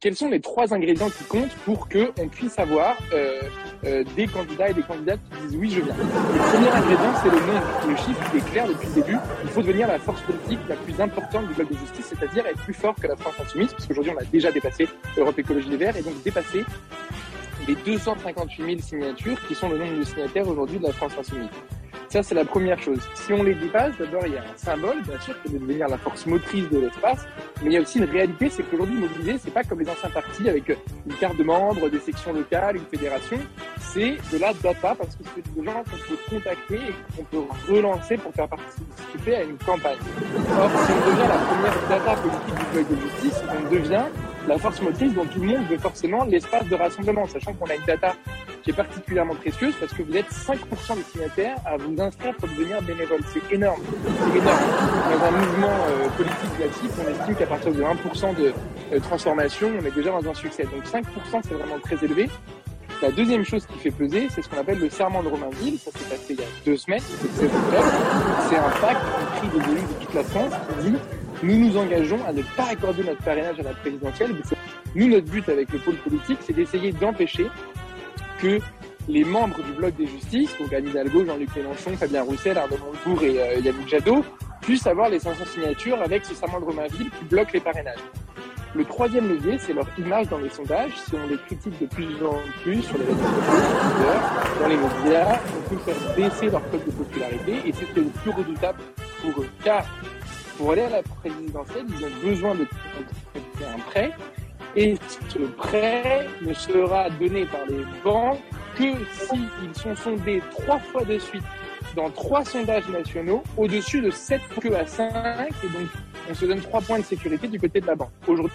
quels sont les trois ingrédients qui comptent pour qu'on puisse avoir euh, euh, des candidats et des candidates qui disent oui, je viens. Le premier ingrédient, c'est le nom. Le chiffre est clair depuis le début. Il faut devenir la force politique la plus importante du bloc de justice, c'est-à-dire être plus fort que la France insoumise, parce qu'aujourd'hui, on a déjà dépassé Europe Écologie Les Verts, et donc dépassé les 258 000 signatures qui sont le nombre de signataires aujourd'hui de la France insoumise. Ça, c'est la première chose. Si on les dépasse, d'abord, il y a un symbole, bien sûr, qui de devenir la force motrice de l'espace. Mais il y a aussi une réalité, c'est qu'aujourd'hui, mobiliser, c'est pas comme les anciens partis avec une carte de membre, des sections locales, une fédération. C'est de la data parce que c'est des gens qu'on peut contacter et qu'on peut relancer pour faire participer à une campagne. Or, si on devient la première data politique du bloc de justice, on devient la force motrice dont tout le monde veut forcément l'espace de rassemblement, sachant qu'on a une data qui est particulièrement précieuse parce que vous êtes 5% des signataires à vous inscrire pour devenir bénévole. C'est énorme. C'est énorme. Dans un mouvement euh, politique classique, on estime qu'à partir de 1% de euh, transformation, on est déjà dans un succès. Donc 5%, c'est vraiment très élevé. La deuxième chose qui fait peser, c'est ce qu'on appelle le serment de Romainville. Ça s'est passé il y a deux semaines, c'est un pacte écrit des élus de toute la France qui dit nous nous engageons à ne pas accorder notre parrainage à la présidentielle. Nous, notre but avec le pôle politique, c'est d'essayer d'empêcher que les membres du bloc des justices, donc Anne Hidalgo, Jean-Luc Mélenchon, Fabien Roussel, Arnaud Montebourg et euh, Yannick Jadot, puissent avoir les 500 signatures avec ce serment de Romainville qui bloque les parrainages. Le troisième levier, c'est leur image dans les sondages. Si on les critique de plus en plus sur les réseaux sociaux, dans les médias, on peut faire baisser leur code de popularité et c'est le plus redoutable pour eux. Car pour aller à la présidentielle, ils ont besoin de un prêt et ce prêt ne sera donné par les banques que s'ils sont sondés trois fois de suite dans trois sondages nationaux au-dessus de 7 que à 5 et donc on se donne trois points de sécurité du côté de la banque. Aujourd'hui,